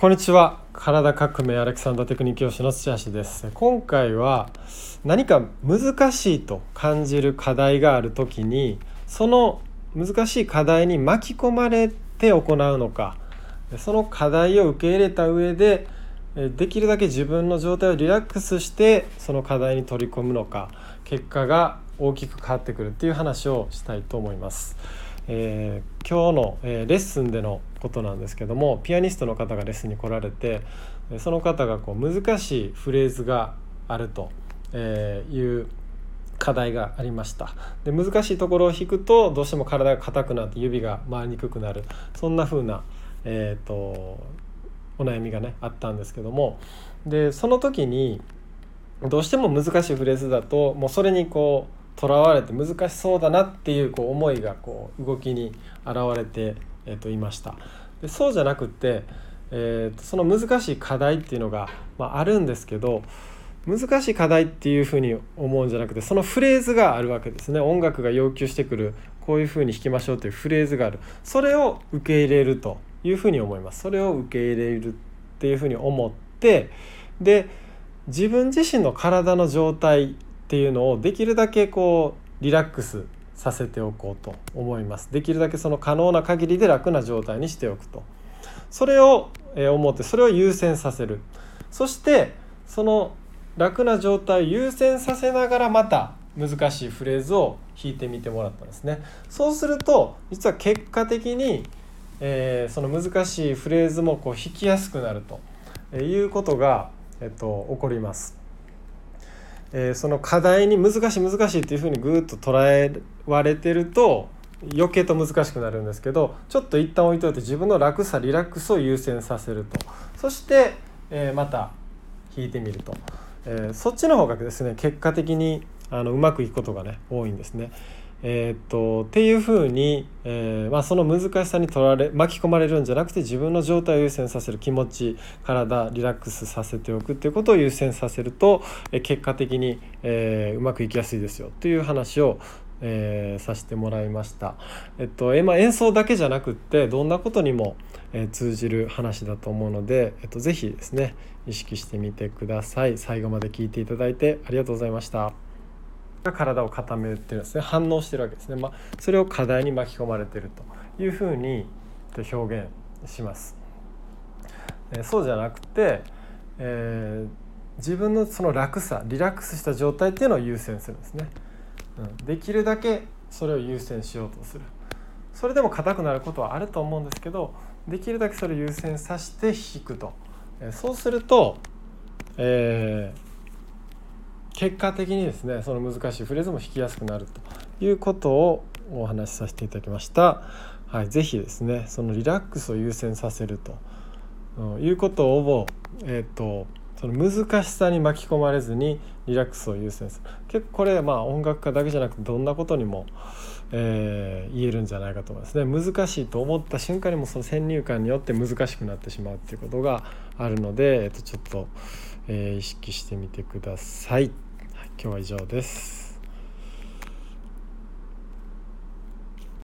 こんにちは体革命アレクサンダーテクニック教師の土橋です今回は何か難しいと感じる課題がある時にその難しい課題に巻き込まれて行うのかその課題を受け入れた上でできるだけ自分の状態をリラックスしてその課題に取り込むのか結果が大きく変わってくるっていう話をしたいと思います。えー、今日の、えー、レッスンでのことなんですけどもピアニストの方がレッスンに来られてその方がこう難しいフレーズがあるという課題がありました。で難しいところを弾くとどうしても体が硬くなって指が回りにくくなる。そんな風な、えーと、お悩みがねあったんですけども。でその時にどうしても難しいフレーズだともうそれにこうとらわれて難しそうだなっていうこう思いがこう動きに現れて、えー、といました。でそうじゃなくて、えー、とその難しい課題っていうのが、まあ、あるんですけど難しい課題っていうふうに思うんじゃなくてそのフレーズがあるわけですね。音楽が要求してくるこういうふうに弾きましょうというフレーズがある。それを受け入れるというふうに思います。それを受け入れるっていうふうに思ってで自分自身の体の状態っていうのをできるだけこうリラックスさせておこうと思います。できるだけその可能な限りで楽な状態にしておくと。それを思ってそれを優先させる。そしてその楽な状態を優先させながらまた難しいフレーズを弾いてみてもらったんですね。そうすると実は結果的に、えー、その難しいフレーズもこう弾きやすくなるということが、えっと、起こります。えー、その課題に難しい難しいっていうふうにぐっと捉えられてると余計と難しくなるんですけどちょっと一旦置いといて自分の楽さリラックスを優先させるとそして、えー、また弾いてみると、えー、そっちの方がですね結果的にあのうまくいくことがね多いんですね。えー、っとっていうふうに、えーまあ、その難しさに取られ巻き込まれるんじゃなくて自分の状態を優先させる気持ち体リラックスさせておくっていうことを優先させると、えー、結果的に、えー、うまくいきやすいですよという話を、えー、させてもらいました。えっとえまあ、演奏だけじゃなくってどんなことにも、えー、通じる話だと思うので、えっと、ぜひですね意識してみてください。最後まで聞いていただいてありがとうございました。が体を固めてるんですね反応してるわけですね、まあ、それを課題に巻き込まれてるというふうに表現します。えそうじゃなくて、えー、自分のその楽さリラックスした状態っていうのを優先するんですね。うん、できるだけそれを優先しようとする。それでも硬くなることはあると思うんですけどできるだけそれを優先させて弾くと、えそうすると、えー結果的にですねその難しいフレーズも弾きやすくなるということをお話しさせていただきました。はい、ぜひですねそのリラックスを優先させると、うん、いうことを、えーと、その難しさに巻き込まれずにリラックスを優先する結構これまあ音楽家だけじゃなくてどんなことにも、えー、言えるんじゃないかと思いますね難しいと思った瞬間にもその先入観によって難しくなってしまうっていうことがあるので、えー、とちょっと。えー、意識してみてください。今日は以上です。